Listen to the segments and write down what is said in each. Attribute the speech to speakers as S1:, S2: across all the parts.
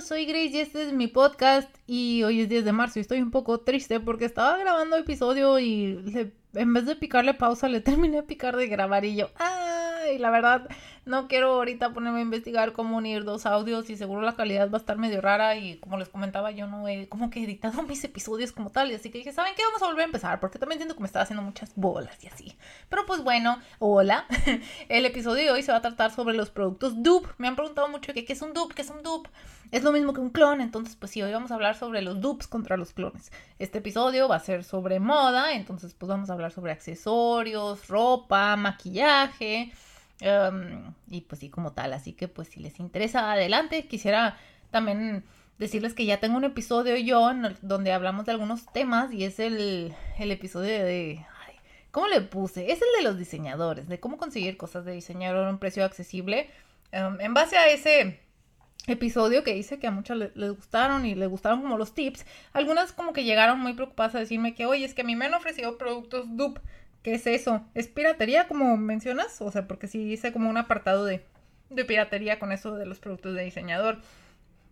S1: soy Grace y este es mi podcast y hoy es 10 de marzo y estoy un poco triste porque estaba grabando episodio y en vez de picarle pausa le terminé de picar de grabar y yo, ay, la verdad no quiero ahorita ponerme a investigar cómo unir dos audios y seguro la calidad va a estar medio rara y como les comentaba yo no he como que editado mis episodios como tal y así que dije, ¿saben qué? Vamos a volver a empezar porque también siento que me estaba haciendo muchas bolas y así. Pero pues bueno, hola. El episodio de hoy se va a tratar sobre los productos dupe. Me han preguntado mucho que qué es un dupe, qué es un dupe. Es lo mismo que un clon, entonces pues sí, hoy vamos a hablar sobre los dupes contra los clones. Este episodio va a ser sobre moda, entonces pues vamos a hablar sobre accesorios, ropa, maquillaje Em, y pues sí, como tal. Así que pues si les interesa, adelante. Quisiera también decirles que ya tengo un episodio yo donde hablamos de algunos temas y es el, el episodio de... ¿Cómo le puse? Es el de los diseñadores, de cómo conseguir cosas de diseñador a un precio accesible. Em, en base a ese episodio que hice que a muchas les, gustaron y les gustaron como los tips, algunas como que llegaron muy preocupadas a decirme que, oye, es que a mí me han ofrecido productos dupe ¿Qué es eso? ¿Es piratería como mencionas? O sea, porque sí hice como un apartado de, de piratería con eso de los productos de diseñador.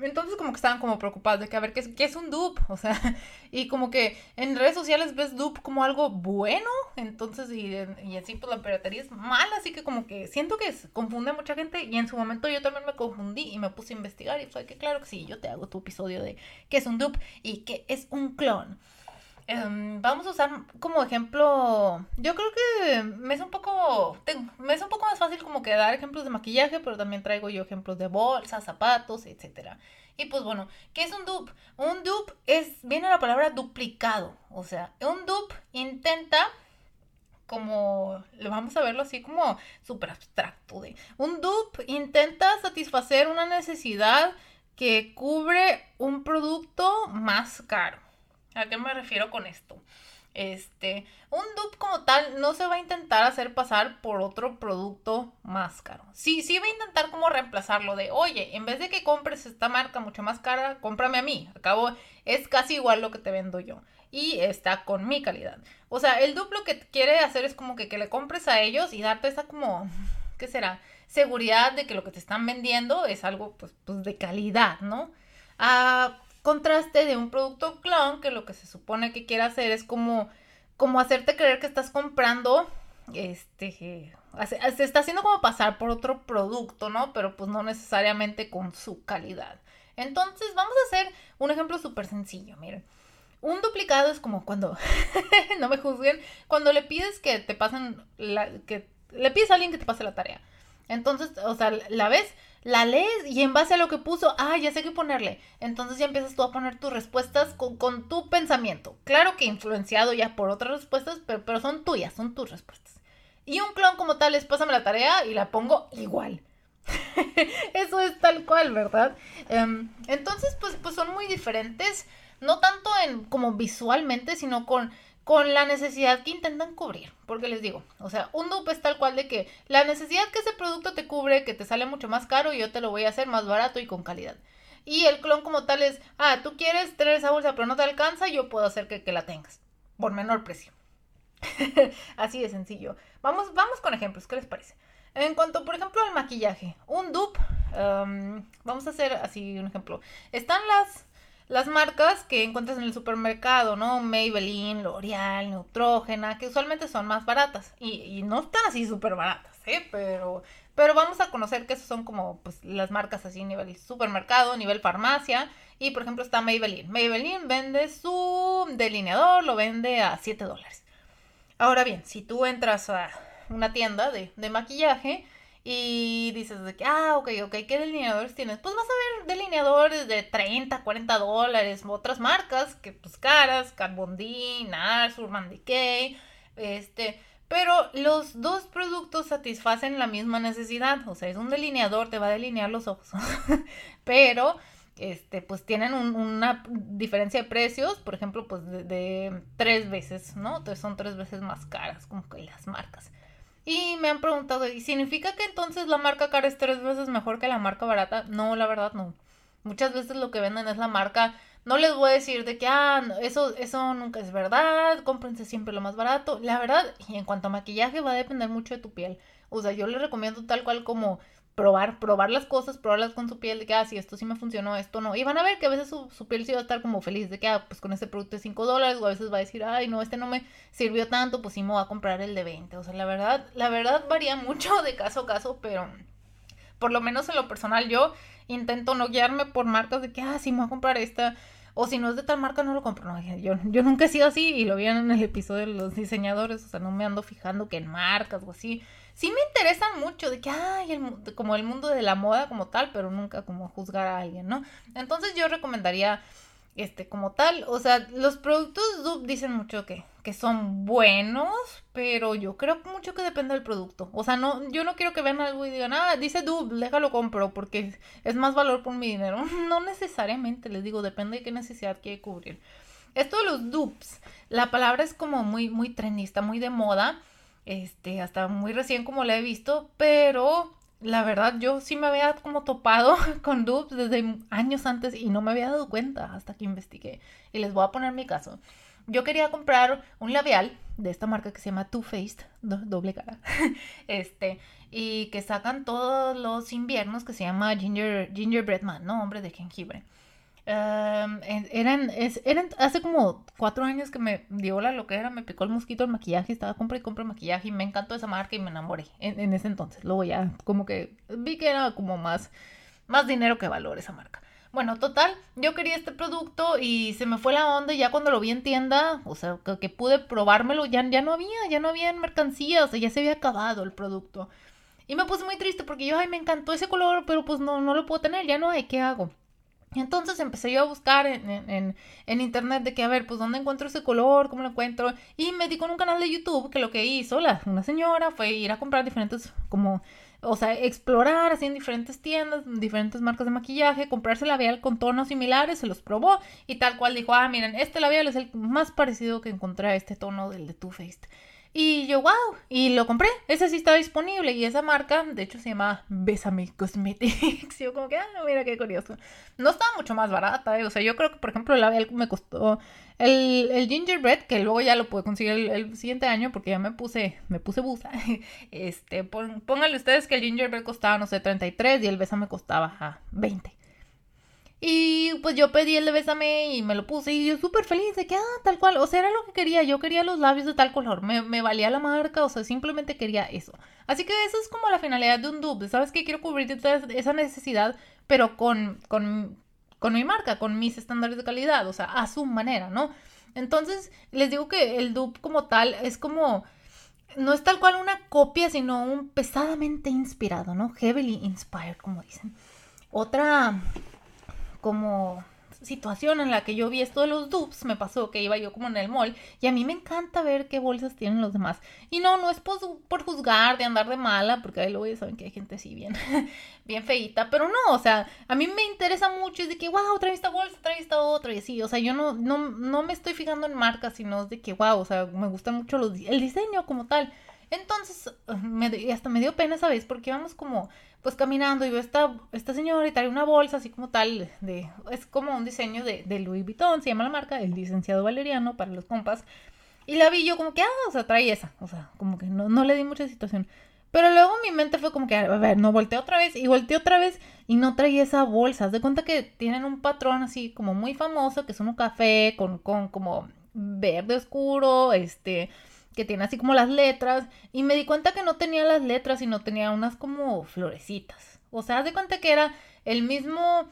S1: Entonces como que estaban como preocupados de que a ver qué es, qué es un dupe, o sea, y como que en redes sociales ves dupe como algo bueno, entonces y, así pues la piratería es mala, así que como que siento que confunde a mucha gente y en su momento yo también me confundí y me puse a investigar y fue que claro que sí, yo te hago tu episodio de qué es un dupe y qué es un clon. Em, vamos a usar como ejemplo, yo creo que me es un poco, me es un poco más fácil como que dar ejemplos de maquillaje, pero también traigo yo ejemplos de bolsas, zapatos, etcétera. Y pues bueno, ¿qué es un dupe? Un dupe es, viene la palabra duplicado, o sea, un dupe intenta como, vamos a verlo así como súper abstracto un dupe intenta satisfacer una necesidad que cubre un producto más caro. ¿A qué me refiero con esto? Este, un dupe como tal no se va a intentar hacer pasar por otro producto más caro. Sí, sí va a intentar como reemplazarlo de, oye, en vez de que compres esta marca mucho más cara, cómprame a mí. Acabo, es casi igual lo que te vendo yo. Y está con mi calidad. O sea, el dupe lo que quiere hacer es como que, que le compres a ellos y darte esa como, ¿qué será? Seguridad de que lo que te están vendiendo es algo pues, pues de calidad, ¿no? Ah, contraste de un producto clon que lo que se supone que quiere hacer es como, como hacerte creer que estás comprando, este, se está haciendo como pasar por otro producto, ¿no? Pero pues no necesariamente con su calidad. Entonces vamos a hacer un ejemplo súper sencillo, miren. Un duplicado es como cuando, no me juzguen, cuando le pides que te pasen, la, que le pides a alguien que te pase la tarea. Entonces, o sea, la ves, la lees y en base a lo que puso, ah, ya sé qué ponerle. Entonces ya empiezas tú a poner tus respuestas con, tu pensamiento. Claro que influenciado ya por otras respuestas, pero, pero, son tuyas, son tus respuestas. Y un clon como tal es, pásame la tarea y la pongo igual. Eso es tal cual, ¿verdad? Em, entonces, pues, pues son muy diferentes, no tanto en como visualmente, sino con con la necesidad que intentan cubrir. Porque les digo, o sea, un dupe es tal cual de que la necesidad que ese producto te cubre, que te sale mucho más caro yo te lo voy a hacer más barato y con calidad. Y el clon como tal es, ah, tú quieres tener esa bolsa pero no te alcanza, yo puedo hacer que, la tengas por menor precio. Así de sencillo. Vamos, vamos con ejemplos, ¿qué les parece? En cuanto, por ejemplo, al maquillaje, un dupe, vamos a hacer así un ejemplo. Están las las marcas que encuentras en el supermercado, ¿no? Maybelline, L'Oreal, Neutrogena, que usualmente son más baratas. Y, no están así súper baratas, ¿eh? Pero, pero vamos a conocer que esas son como pues, las marcas así nivel supermercado, nivel farmacia. Y por ejemplo está Maybelline. Maybelline vende su delineador, lo vende a 7 dólares. Ahora bien, si tú entras a una tienda de, de maquillaje, y dices de que, ah, ok, ok, ¿qué delineadores tienes? Pues vas a ver delineadores de 30, 40 dólares, otras marcas que pues caras, Kat Von D, NARS, Urban Decay, este, pero los dos productos satisfacen la misma necesidad, o sea, es un delineador, te va a delinear los ojos, pero este, pues tienen una diferencia de precios, por ejemplo, pues de, de, tres veces, ¿no? Entonces son tres veces más caras como que las marcas. Y me han preguntado, ¿y significa que entonces la marca cara es tres veces mejor que la marca barata? No, la verdad no. Muchas veces lo que venden es la marca. No les voy a decir de que, ah, eso, eso nunca es verdad, cómprense siempre lo más barato. La verdad, y en cuanto a maquillaje, va a depender mucho de tu piel. O sea, yo les recomiendo tal cual como probar, probar las cosas, probarlas con su piel, de que, ah, si esto sí me funcionó, esto no. Y van a ver que a veces su, su piel sí va a estar como feliz, de que, ah, pues con este producto de 5 dólares, o a veces va a decir, ay, no, este no me sirvió tanto, pues sí me voy a comprar el de 20. O sea, la verdad, la verdad varía mucho de caso a caso, pero por lo menos en lo personal yo intento no guiarme por marcas de que, ah, sí me voy a comprar esta. O si no es de tal marca, no lo compro. No, yo, yo nunca he sido así y lo vi en el episodio de los diseñadores. O sea, no me ando fijando que en marcas o así sí me interesan mucho de que, ay, el, como el mundo de la moda como tal, pero nunca como juzgar a alguien, ¿no? Entonces yo recomendaría, este, como tal, o sea, los productos dupe dicen mucho que, que son buenos, pero yo creo mucho que depende del producto. O sea, no, yo no quiero que vean algo y digan, ah, dice dupe, déjalo compro porque es más valor por mi dinero. No necesariamente, les digo, depende de qué necesidad quiere cubrir. Esto de los dupes, la palabra es como muy, muy trendista, muy de moda este, hasta muy recién como la he visto, pero la verdad yo sí me había como topado con dupes desde años antes y no me había dado cuenta hasta que investigué. Y les voy a poner mi caso. Yo quería comprar un labial de esta marca que se llama Too Faced, doble cara, este, y que sacan todos los inviernos que se llama Ginger, Gingerbread Man, ¿no? Hombre de jengibre eran, eran hace como cuatro años que me dio la loquera, me picó el mosquito el maquillaje, estaba compra y compra maquillaje y me encantó esa marca y me enamoré en, ese entonces. Luego ya como que vi que era como más, más dinero que valor esa marca. Bueno, total, yo quería este producto y se me fue la onda ya cuando lo vi en tienda, o sea, que, pude probármelo, ya, ya no había, ya no había en mercancía, o sea, ya se había acabado el producto. Y me puse muy triste porque yo, ay, me encantó ese color, pero pues no, no lo puedo tener, ya no hay, ¿qué hago? Entonces empecé yo a buscar en, internet de que, a ver, pues dónde encuentro ese color, cómo lo encuentro. Y me di con un canal de YouTube que lo que hizo la, una señora fue ir a comprar diferentes, como, o sea, explorar así en diferentes tiendas, diferentes marcas de maquillaje, comprarse labial con tonos similares, se los probó y tal cual dijo, ah, miren, este labial es el más parecido que encontré a este tono del de Too Faced. Y yo, wow, y lo compré. Ese sí está disponible. Y esa marca, de hecho, se llama Besame Cosmetics. yo como que, ah, mira qué curioso. No está mucho más barata, ¿eh? O sea, yo creo que, por ejemplo, el labial me costó el, el gingerbread, que luego ya lo pude conseguir el, siguiente año porque ya me puse, me puse busa. Este, pónganle ustedes que el gingerbread costaba, no sé, 33 y el Besame costaba a 20. Y pues yo pedí el de Bésame y me lo puse y yo súper feliz de que, ah, tal cual, o sea, era lo que quería, yo quería los labios de tal color, me, me, valía la marca, o sea, simplemente quería eso. Así que eso es como la finalidad de un dupe, ¿sabes que Quiero cubrir esa necesidad, pero con, con, con mi marca, con mis estándares de calidad, o sea, a su manera, ¿no? Entonces, les digo que el dupe como tal es como no es tal cual una copia, sino un pesadamente inspirado, ¿no? Heavily inspired, como dicen. Otra como situación en la que yo vi esto de los dupes, me pasó que iba yo como en el mall y a mí me encanta ver qué bolsas tienen los demás. Y no, no es por, juzgar, de andar de mala, porque ahí luego ya saben que hay gente así bien, bien feita, pero no, o sea, a mí me interesa mucho, es de que, wow, trae esta bolsa, trae esta otra y así, o sea, yo no, no, no me estoy fijando en marcas, sino es de que, wow, o sea, me gusta mucho los, el diseño como tal. Entonces, me, hasta me dio pena esa vez porque íbamos como, pues caminando y veo esta, esta señora y trae una bolsa así como tal, de, es como un diseño de, de Louis Vuitton, se llama la marca, el licenciado Valeriano para los compas. Y la vi yo como que, ah, o sea, trae esa, o sea, como que no, no le di mucha situación. Pero luego mi mente fue como que, a ver, no volteé otra vez y volteé otra vez y no traía esa bolsa. De cuenta que tienen un patrón así como muy famoso, que es un café con, con como verde oscuro, este, que tiene así como las letras y me di cuenta que no tenía las letras y no tenía unas como florecitas. O sea, haz de cuenta que era el mismo,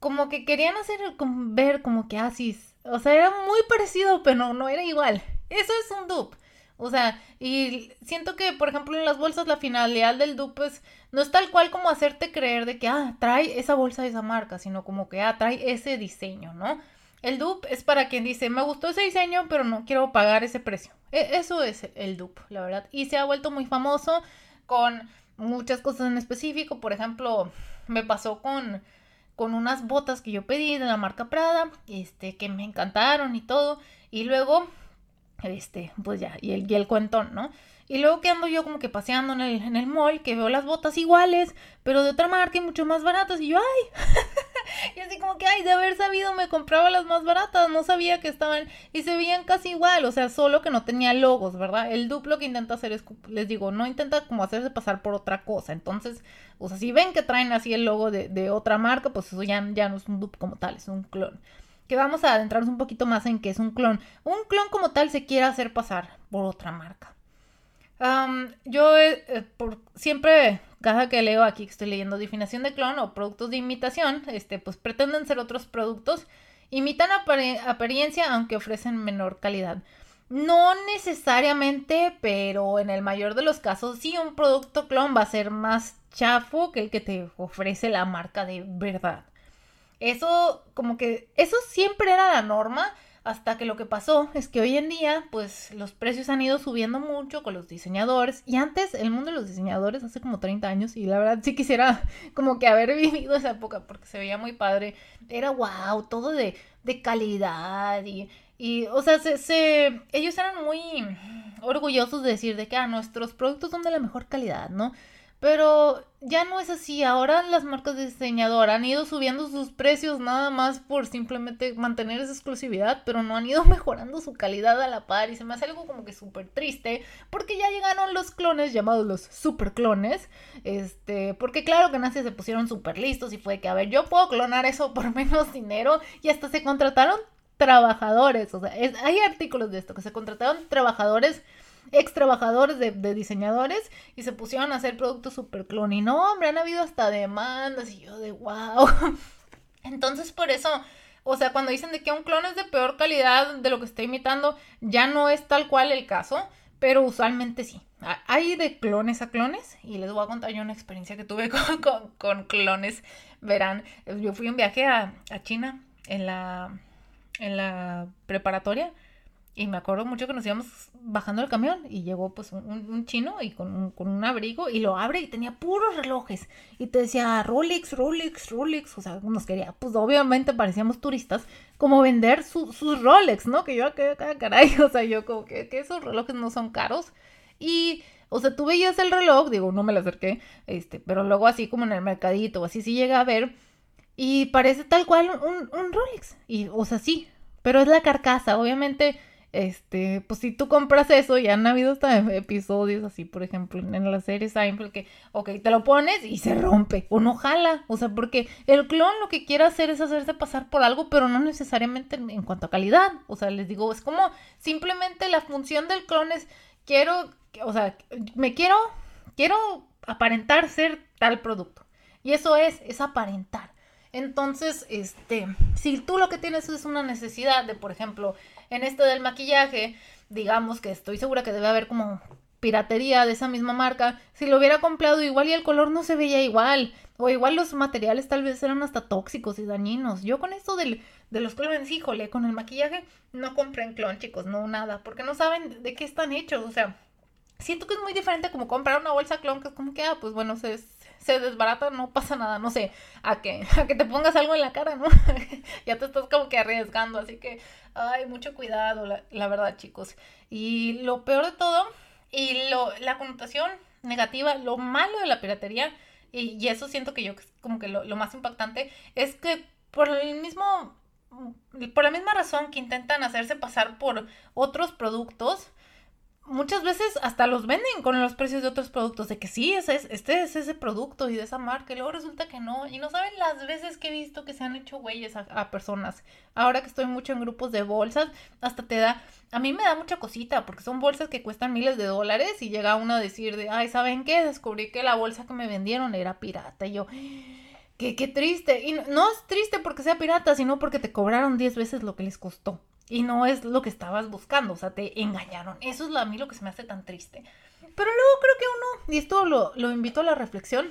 S1: como que querían hacer ver como que así, ah, o sea, era muy parecido, pero no, no era igual. Eso es un dupe. O sea, y siento que, por ejemplo, en las bolsas la finalidad del dupe es, no es tal cual como hacerte creer de que, ah, trae esa bolsa de esa marca, sino como que, ah, trae ese diseño, ¿no? El dupe es para quien dice, me gustó ese diseño, pero no quiero pagar ese precio. E, eso es el dupe, la verdad. Y se ha vuelto muy famoso con muchas cosas en específico. Por ejemplo, me pasó con, con unas botas que yo pedí de la marca Prada, este, que me encantaron y todo. Y luego, este, pues ya, y el, y el cuentón, ¿no? Y luego que ando yo como que paseando en el, en el mall, que veo las botas iguales, pero de otra marca y mucho más baratas. Y yo, ay, y así como que, ay, de haber sabido me compraba las más baratas, no sabía que estaban y se veían casi igual, o sea, solo que no tenía logos, ¿verdad? El duplo que intenta hacer es, les digo, no intenta como hacerse pasar por otra cosa, entonces, o sea, si ven que traen así el logo de, de otra marca, pues eso ya, ya no es un dupe como tal, es un clon. Que vamos a adentrarnos un poquito más en qué es un clon. Un clon como tal se quiere hacer pasar por otra marca yo eh, por, siempre, cada que leo aquí que estoy leyendo definición de clon o productos de imitación, este, pues pretenden ser otros productos, imitan apariencia aunque ofrecen menor calidad. No necesariamente, pero en el mayor de los casos, sí, un producto clon va a ser más chafo que el que te ofrece la marca de verdad. Eso, como que, eso siempre era la norma hasta que lo que pasó es que hoy en día, pues los precios han ido subiendo mucho con los diseñadores. Y antes, el mundo de los diseñadores, hace como 30 años, y la verdad sí quisiera como que haber vivido esa época porque se veía muy padre. Era wow, todo de, de calidad y, y, o sea, se, se, ellos eran muy orgullosos de decir de que ah, nuestros productos son de la mejor calidad, ¿no? Pero ya no es así. Ahora las marcas de diseñador han ido subiendo sus precios nada más por simplemente mantener esa exclusividad, pero no han ido mejorando su calidad a la par. Y se me hace algo como que súper triste, porque ya llegaron los clones llamados los super clones. Este, porque claro que nace se pusieron súper listos y fue que, a ver, yo puedo clonar eso por menos dinero y hasta se contrataron trabajadores. O sea, hay artículos de esto que se contrataron trabajadores ex trabajadores de, diseñadores y se pusieron a hacer productos super clon. Y no, hombre, han habido hasta demandas y yo de wow. Entonces, por eso, o sea, cuando dicen de que un clon es de peor calidad de lo que está imitando, ya no es tal cual el caso, pero usualmente sí. Hay de clones a clones y les voy a contar yo una experiencia que tuve con, con, clones. Verán, yo fui un viaje a, a China en la, en la preparatoria y me acuerdo mucho que nos íbamos bajando el camión y llegó pues un, chino y con un, abrigo y lo abre y tenía puros relojes. Y te decía Rolex, Rolex, Rolex. O sea, nos quería, pues obviamente parecíamos turistas, como vender sus Rolex, ¿no? Que yo, que caray, o sea, yo como que, que esos relojes no son caros. Y, o sea, tú veías el reloj, digo, no me lo acerqué, este, pero luego así como en el mercadito, así sí llega a ver. Y parece tal cual un, un Rolex. Y, o sea, sí, pero es la carcasa, obviamente este, pues si tú compras eso, ya han habido hasta episodios así, por ejemplo, en la serie Seinfeld que, ok, te lo pones y se rompe o no jala, o sea, porque el clon lo que quiere hacer es hacerse pasar por algo, pero no necesariamente en, cuanto a calidad, o sea, les digo, es como simplemente la función del clon es, quiero, o sea, me quiero, quiero aparentar ser tal producto, y eso es, es aparentar. Entonces, este, si tú lo que tienes es una necesidad de, por ejemplo, en esto del maquillaje, digamos que estoy segura que debe haber como piratería de esa misma marca, si lo hubiera comprado igual y el color no se veía igual, o igual los materiales tal vez eran hasta tóxicos y dañinos. Yo con esto del, de los clones, híjole, con el maquillaje no compren clon, chicos, no nada, porque no saben de qué están hechos, o sea, siento que es muy diferente como comprar una bolsa clon, que es como que, ah, pues bueno, se, se desbarata, no pasa nada, no sé, a que, a que te pongas algo en la cara, ¿no? ya te estás como que arriesgando, así que, ay, mucho cuidado, la, verdad, chicos. Y lo peor de todo, y lo, la connotación negativa, lo malo de la piratería, y, eso siento que yo como que lo, lo más impactante, es que por el mismo, por la misma razón que intentan hacerse pasar por otros productos, muchas veces hasta los venden con los precios de otros productos, de que sí, ese es, este es ese producto y de esa marca, y luego resulta que no, y no saben las veces que he visto que se han hecho güeyes a, personas. Ahora que estoy mucho en grupos de bolsas, hasta te da, a mí me da mucha cosita, porque son bolsas que cuestan miles de dólares, y llega uno a decir de, ay, ¿saben qué? Descubrí que la bolsa que me vendieron era pirata, y yo... Qué, qué triste. Y no es triste porque sea pirata, sino porque te cobraron 10 veces lo que les costó y no es lo que estabas buscando, o sea, te engañaron. Eso es a mí lo que se me hace tan triste. Pero luego creo que uno, y esto lo, lo invito a la reflexión,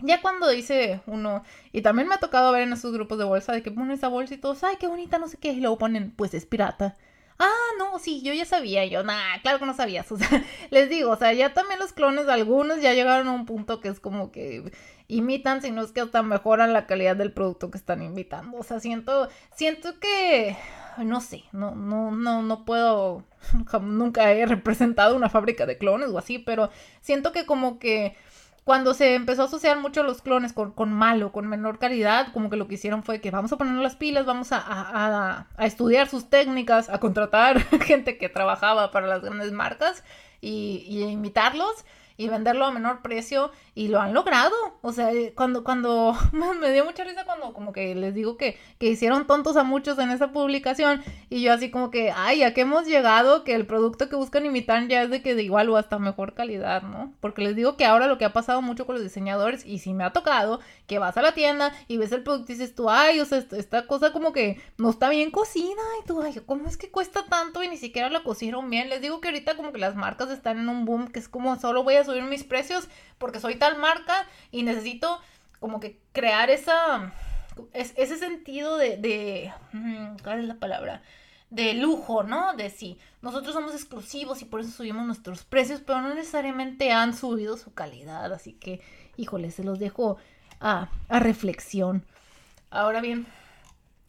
S1: ya cuando dice uno, y también me ha tocado ver en esos grupos de bolsa de que ponen esa bolsa y todos, ay, qué bonita, no sé qué, y luego ponen, pues es pirata. Ah, no, sí, yo ya sabía, yo, nah, claro que no sabías, o sea, les digo, o sea, ya también los clones, algunos ya llegaron a un punto que es como que imitan, sino es que hasta mejoran la calidad del producto que están imitando, o sea, siento, siento que, no sé, no, no, no, no puedo, nunca he representado una fábrica de clones o así, pero siento que como que cuando se empezó a asociar mucho los clones con, con, malo, con menor calidad, como que lo que hicieron fue que vamos a ponernos las pilas, vamos a, a, a estudiar sus técnicas, a contratar gente que trabajaba para las grandes marcas y, y imitarlos y venderlo a menor precio y lo han logrado. O sea, eh, cuando, cuando me dio mucha risa cuando como que les digo que, que hicieron tontos a muchos en esa publicación y yo así como que, ay, ¿a qué hemos llegado? Que el producto que buscan imitar ya es de que de igual o hasta mejor calidad, ¿no? Porque les digo que ahora lo que ha pasado mucho con los diseñadores y si me ha tocado que vas a la tienda y ves el producto y dices tú, ay, o sea, esta cosa como que no está bien cocida y tú, ay, ¿cómo es que cuesta tanto y ni siquiera la cocieron bien? Les digo que ahorita como que las marcas están en un boom que es como solo voy a subir mis precios porque soy tal marca y necesito como que crear esa, ese sentido de, de, mm, ¿cuál es la palabra? De lujo, ¿no? De sí, nosotros somos exclusivos y por eso subimos nuestros precios, pero no necesariamente han subido su calidad, así que, híjole, se los dejo a, a reflexión. Ahora bien,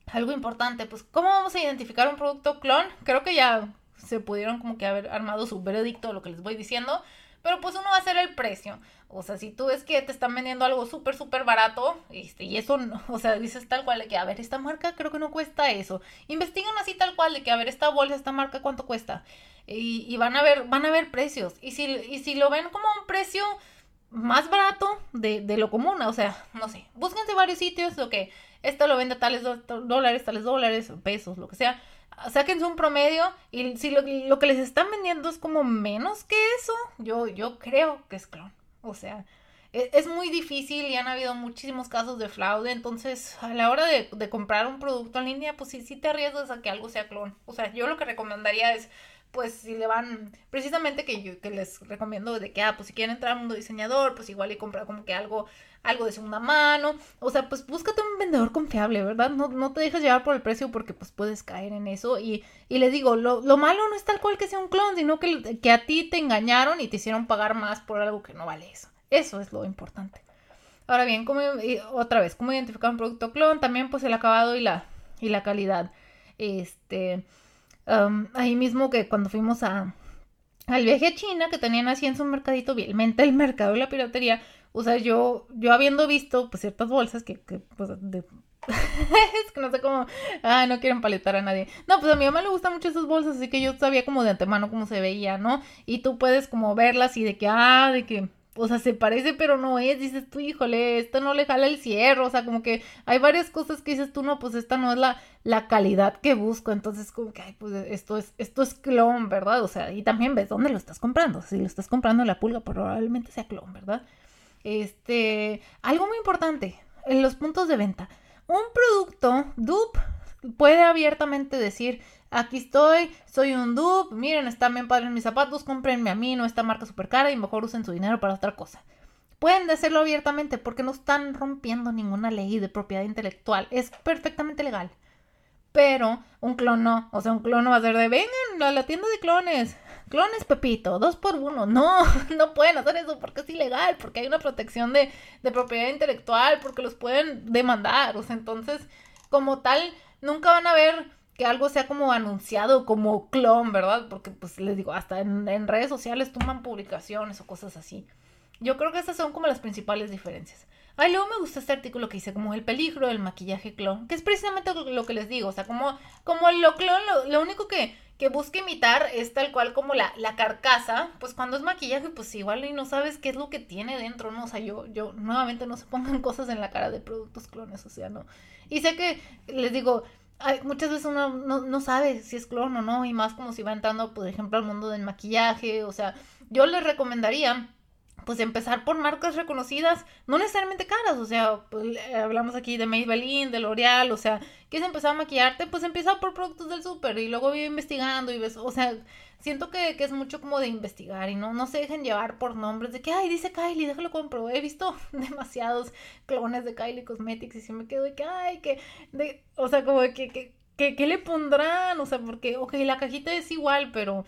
S1: algo importante, pues, ¿cómo vamos a identificar un producto clon? Creo que ya se pudieron como que haber armado su veredicto, lo que les voy diciendo. Pero pues uno va a hacer el precio. O sea, si tú ves que te están vendiendo algo súper, súper barato, este, y eso, no, o sea, dices tal cual de que, a ver, esta marca creo que no cuesta eso. Investigan así tal cual de que, a ver, esta bolsa, esta marca, ¿cuánto cuesta? Y, y van a ver, van a ver precios. Y si, y si lo ven como un precio más barato de, de lo común, o sea, no sé, búsquense varios sitios, lo que, esto lo vende tales dólares, tales dólares, pesos, lo que sea sáquense un promedio y si lo, que les están vendiendo es como menos que eso, yo, yo creo que es clon. O sea, e, es, muy difícil y han habido muchísimos casos de fraude, entonces a la hora de, de, comprar un producto en línea, pues sí, sí te arriesgas a que algo sea clon. O sea, yo lo que recomendaría es pues si le van, precisamente que yo que les recomiendo de que, ah, pues si quieren entrar al mundo diseñador, pues igual y comprar como que algo, algo de segunda mano, o sea, pues búscate un vendedor confiable, ¿verdad? No, no te dejes llevar por el precio porque pues puedes caer en eso y, y les digo, lo, lo malo no es tal cual que sea un clon, sino que, que a ti te engañaron y te hicieron pagar más por algo que no vale eso. Eso es lo importante. Ahora bien, como, otra vez, ¿cómo identificar un producto clon? También pues el acabado y la, y la calidad. Este ahí mismo que cuando fuimos a, al viaje a China, que tenían así en su mercadito, vielmente el mercado de la piratería, o sea, yo, yo habiendo visto pues ciertas bolsas que, que pues de... es que no sé cómo, ah, no quieren paletar a nadie. No, pues a mi mamá le gustan mucho esas bolsas, así que yo sabía como de antemano cómo se veía, ¿no? Y tú puedes como verlas y de que, ah, de que o sea, se parece pero no es, dices tú, híjole, esto no le jala el cierre, o sea, como que hay varias cosas que dices tú, no, pues esta no es la, la calidad que busco, entonces como que, ay, pues esto es, esto es clon, ¿verdad? O sea, y también ves dónde lo estás comprando, si lo estás comprando en la pulga, probablemente sea clon, ¿verdad? Este, algo muy importante, en los puntos de venta, un producto dupe puede abiertamente decir, aquí estoy, soy un dupe, miren, están bien padres mis zapatos, cómprenme a mí, no esta marca súper cara y mejor usen su dinero para otra cosa. Pueden decirlo abiertamente porque no están rompiendo ninguna ley de propiedad intelectual, es perfectamente legal. Pero un clon no, o sea, un clon no va a ser de, vengan a la tienda de clones, clones Pepito, dos por uno. No, no pueden hacer eso porque es ilegal, porque hay una protección de, de propiedad intelectual, porque los pueden demandar. O sea, entonces, como tal, nunca van a ver que algo sea como anunciado como clon, ¿verdad? Porque pues les digo, hasta en, redes sociales toman publicaciones o cosas así. Yo creo que esas son como las principales diferencias. Ay, luego me gusta este artículo que dice como el peligro del maquillaje clon, que es precisamente lo que les digo, o sea, como, como lo clon, lo, único que, que busca imitar es tal cual como la, la carcasa, pues cuando es maquillaje, pues igual y no sabes qué es lo que tiene dentro, ¿no? O sea, yo, yo, nuevamente no se pongan cosas en la cara de productos clones, o sea, no. Y sé que, les digo, muchas veces uno no, sabe si es clon o no, y más como si va entrando, por ejemplo, al mundo del maquillaje, o sea, yo les recomendaría pues empezar por marcas reconocidas, no necesariamente caras, o sea, pues, hablamos aquí de Maybelline, de L'Oreal, o sea, quieres empezar a maquillarte, pues empieza por productos del súper y luego vive investigando y ves, o sea, siento que, que, es mucho como de investigar y no, no se dejen llevar por nombres de que, ay, dice Kylie, déjalo compro. He visto demasiados clones de Kylie Cosmetics y si me quedo de que, ay, que, de, o sea, como que, que, que, ¿qué le pondrán? O sea, porque, ok, la cajita es igual, pero,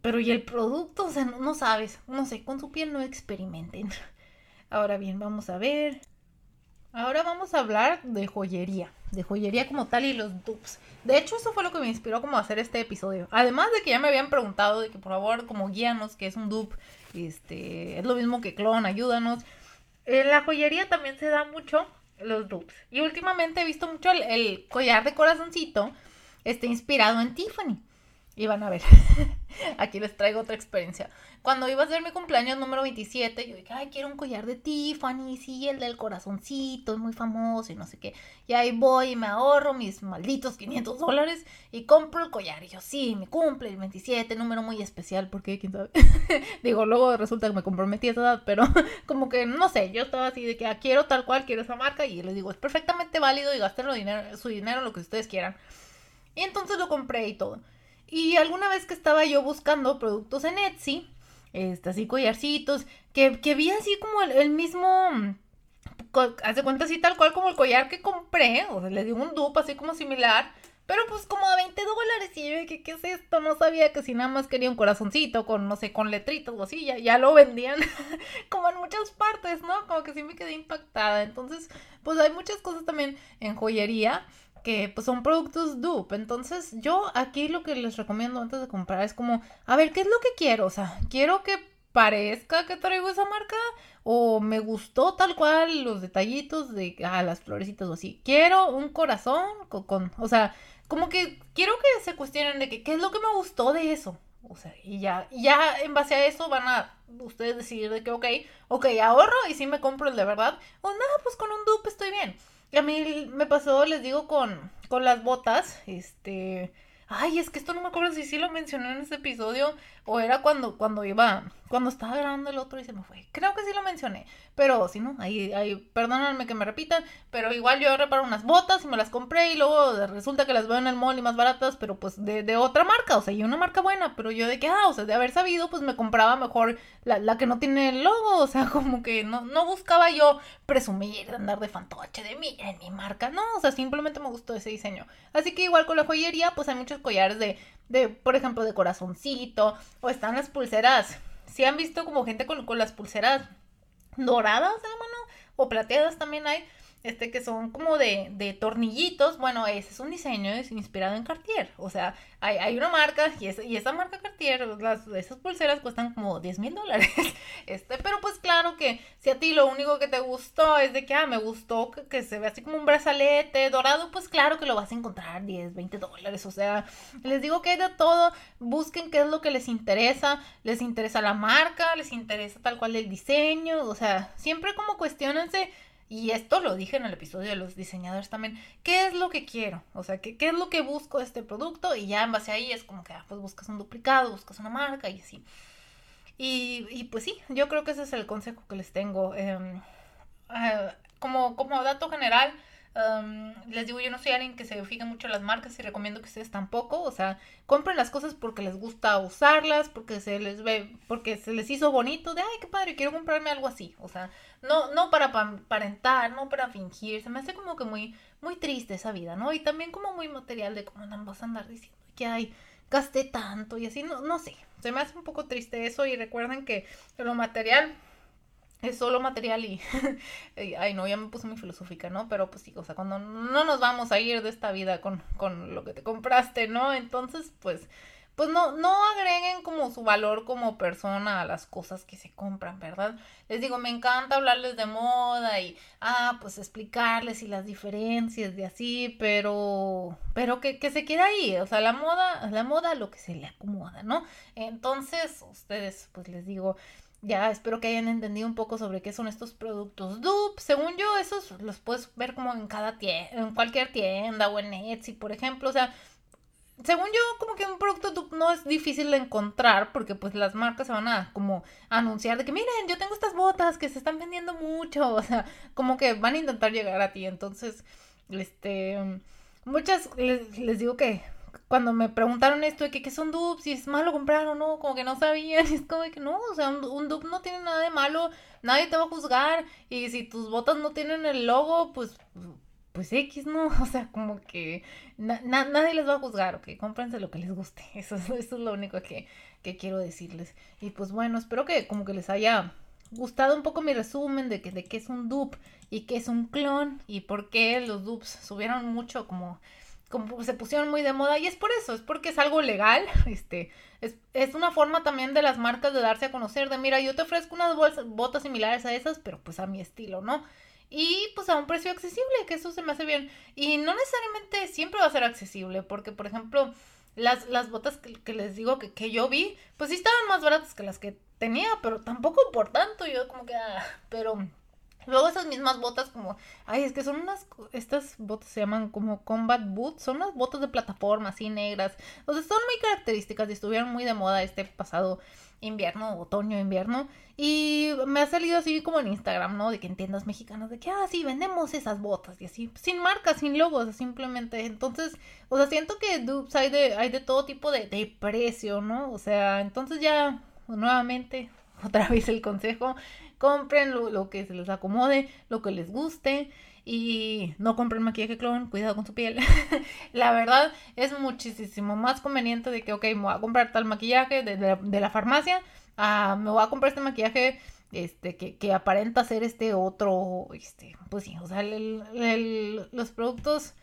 S1: pero y el producto, o sea, no, sabes, no sé, con su piel no experimenten. Ahora bien, vamos a ver. Ahora vamos a hablar de joyería, de joyería como tal y los dupes. De hecho, eso fue lo que me inspiró como a hacer este episodio. Además de que ya me habían preguntado de que por favor como guíanos que es un dupe, este, es lo mismo que clon, ayúdanos. en la joyería también se da mucho los dupes. Y últimamente he visto mucho el, collar de corazoncito, este inspirado en Tiffany. Y van a ver, aquí les traigo otra experiencia. Cuando iba a ser mi cumpleaños número 27, yo dije, ay, quiero un collar de Tiffany, sí, el del corazoncito, es muy famoso y no sé qué. Y ahí voy y me ahorro mis malditos 500 dólares y compro el collar. Y yo, sí, me cumple el 27, número muy especial, porque quién sabe. Digo, luego resulta que me comprometí a esa edad, pero como que, no sé, yo estaba así de que ah, quiero tal cual, quiero esa marca y les digo, es perfectamente válido y gasten dinero, su dinero lo que ustedes quieran. Y entonces lo compré y todo. Y alguna vez que estaba yo buscando productos en Etsy, este, así collarcitos, que, que vi así como el, mismo, hace cuenta así tal cual como el collar que compré, o sea, le di un dupe así como similar, pero pues como a 20 dólares y yo dije, ¿qué es esto? No sabía que si nada más quería un corazoncito con, no sé, con letritas o así, ya, ya lo vendían como en muchas partes, ¿no? Como que sí me quedé impactada. Entonces, pues hay muchas cosas también en joyería que pues son productos dupe. Entonces yo aquí lo que les recomiendo antes de comprar es como, a ver, ¿qué es lo que quiero? O sea, quiero que parezca que traigo esa marca o me gustó tal cual los detallitos de ah, las florecitas o así. Quiero un corazón con, o sea, como que quiero que se cuestionen de que qué es lo que me gustó de eso. O sea, y ya, ya en base a eso van a ustedes decidir de que, ok, ok, ahorro y si me compro el de verdad. O nada, pues con un dupe estoy bien. Y a mí me pasó, les digo, con, con las botas, este... Ay, es que esto no me acuerdo si sí lo mencioné en ese episodio o era cuando, cuando iba, cuando estaba grabando el otro y se me fue. Creo que sí lo mencioné, pero si no, ahí, ahí, perdónenme que me repitan, pero igual yo reparo unas botas y me las compré y luego resulta que las veo en el mall y más baratas, pero pues de, de otra marca, o sea, y una marca buena, pero yo de que, ah, o sea, de haber sabido, pues me compraba mejor la, la que no tiene el logo, o sea, como que no, no buscaba yo presumir, de andar de fantoche, de mí, en mi marca, no, o sea, simplemente me gustó ese diseño. Así que igual con la joyería, pues hay muchos collares de, de por ejemplo, de corazoncito, o están las pulseras. Si han visto como gente con, con las pulseras doradas de la mano o plateadas también hay este que son como de, de tornillitos. Bueno, ese es un diseño es inspirado en Cartier. O sea, hay, hay una marca y, y esa marca Cartier, las, esas pulseras cuestan como 10 mil dólares. Este, pero pues claro que si a ti lo único que te gustó es de que, ah, me gustó que, se ve así como un brazalete dorado, pues claro que lo vas a encontrar 10, 20 dólares. O sea, les digo que hay de todo. Busquen qué es lo que les interesa. Les interesa la marca, les interesa tal cual el diseño. O sea, siempre como cuestionense y esto lo dije en el episodio de los diseñadores también, ¿qué es lo que quiero? O sea, ¿qué, qué es lo que busco de este producto? Y ya en base a ahí es como que, ah, pues buscas un duplicado, buscas una marca y así. Y, y pues sí, yo creo que ese es el consejo que les tengo. Em, ah, como, como dato general, les digo, yo no soy alguien que se fija mucho en las marcas y recomiendo que ustedes tampoco. O sea, compren las cosas porque les gusta usarlas, porque se les ve, porque se les hizo bonito, de ay, qué padre, quiero comprarme algo así. O sea, no, no para aparentar, no para fingir. Se me hace como que muy, muy triste esa vida, ¿no? Y también como muy material de cómo no vas a andar diciendo que ay, gasté tanto y así, no, no sé. Se me hace un poco triste eso y recuerden que lo material es solo material y, ay no, ya me puse muy filosófica, ¿no? Pero pues sí, o sea, cuando no nos vamos a ir de esta vida con, con lo que te compraste, ¿no? Entonces, pues, pues no, no agreguen como su valor como persona a las cosas que se compran, ¿verdad? Les digo, me encanta hablarles de moda y, ah, pues explicarles y las diferencias de así, pero, pero que, que se quede ahí, o sea, la moda, la moda lo que se le acomoda, ¿no? Entonces, ustedes, pues les digo, ya espero que hayan entendido un poco sobre qué son estos productos dupe. Según yo, esos los puedes ver como en cada tienda, en cualquier tienda o en Etsy, por ejemplo. O sea, según yo, como que un producto dupe no es difícil de encontrar porque pues las marcas se van a como anunciar de que miren, yo tengo estas botas que se están vendiendo mucho. O sea, como que van a intentar llegar a ti. Entonces, este, muchas les, les digo que cuando me preguntaron esto de que qué son dupes, si es malo comprar o no, como que no sabían, es como que no, o sea, un, un dupe no tiene nada de malo, nadie te va a juzgar, y si tus botas no tienen el logo, pues, pues X, ¿no? O sea, como que nadie les va a juzgar, ok, cómprense lo que les guste, eso, eso es lo único que, que quiero decirles. Y pues bueno, espero que como que les haya gustado un poco mi resumen de que de qué es un dupe y qué es un clon y por qué los dupes subieron mucho como como se pusieron muy de moda y es por eso, es porque es algo legal, este, es, es, una forma también de las marcas de darse a conocer, de mira, yo te ofrezco unas botas similares a esas, pero pues a mi estilo, ¿no? Y pues a un precio accesible, que eso se me hace bien. Y no necesariamente siempre va a ser accesible, porque por ejemplo, las, las botas que, les digo que, que, yo vi, pues sí estaban más baratas que las que tenía, pero tampoco por tanto, yo como que, ah, pero Luego esas mismas botas como, ay, es que son unas, estas botas se llaman como combat boots, son unas botas de plataforma así negras, o sea, son muy características y estuvieron muy de moda este pasado invierno, otoño, invierno, y me ha salido así como en Instagram, ¿no? De que en tiendas mexicanas, de que, ah, sí, vendemos esas botas y así, sin marcas, sin logos, simplemente, entonces, o sea, siento que dupes hay de, hay de todo tipo de, de precio, ¿no? O sea, entonces ya, nuevamente, otra vez el consejo, compren lo, que se les acomode, lo que les guste y no compren maquillaje clon, cuidado con su piel. la verdad es muchísimo más conveniente de que, ok, me voy a comprar tal maquillaje de, la farmacia, ah, me voy a comprar este maquillaje este, que, que, aparenta ser este otro, este, pues sí, o sea, los productos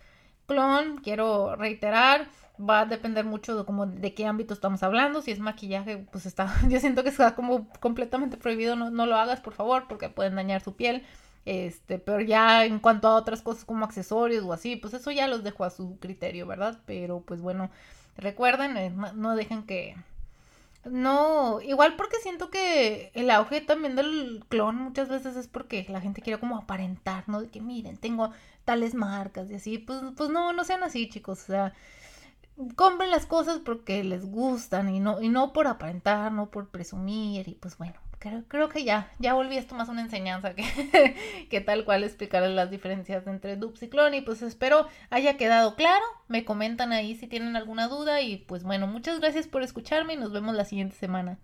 S1: clon, quiero reiterar, va a depender mucho de como de qué ámbito estamos hablando. Si es maquillaje, pues está, yo siento que está como completamente prohibido, no, no lo hagas por favor, porque pueden dañar su piel. Este, pero ya en cuanto a otras cosas como accesorios o así, pues eso ya los dejo a su criterio, ¿verdad? Pero pues bueno, recuerden, eh, no dejen que... No, igual porque siento que el auge también del clon muchas veces es porque la gente quiere como aparentar, ¿no? De que miren, tengo tales marcas y así, pues, pues no, no sean así, chicos, o sea, compren las cosas porque les gustan y no, y no por aparentar, no por presumir y pues bueno, creo, creo que ya, ya volví esto más una enseñanza que, que tal cual explicarles las diferencias entre dupes y clon y pues espero haya quedado claro, me comentan ahí si tienen alguna duda y pues bueno, muchas gracias por escucharme y nos vemos la siguiente semana.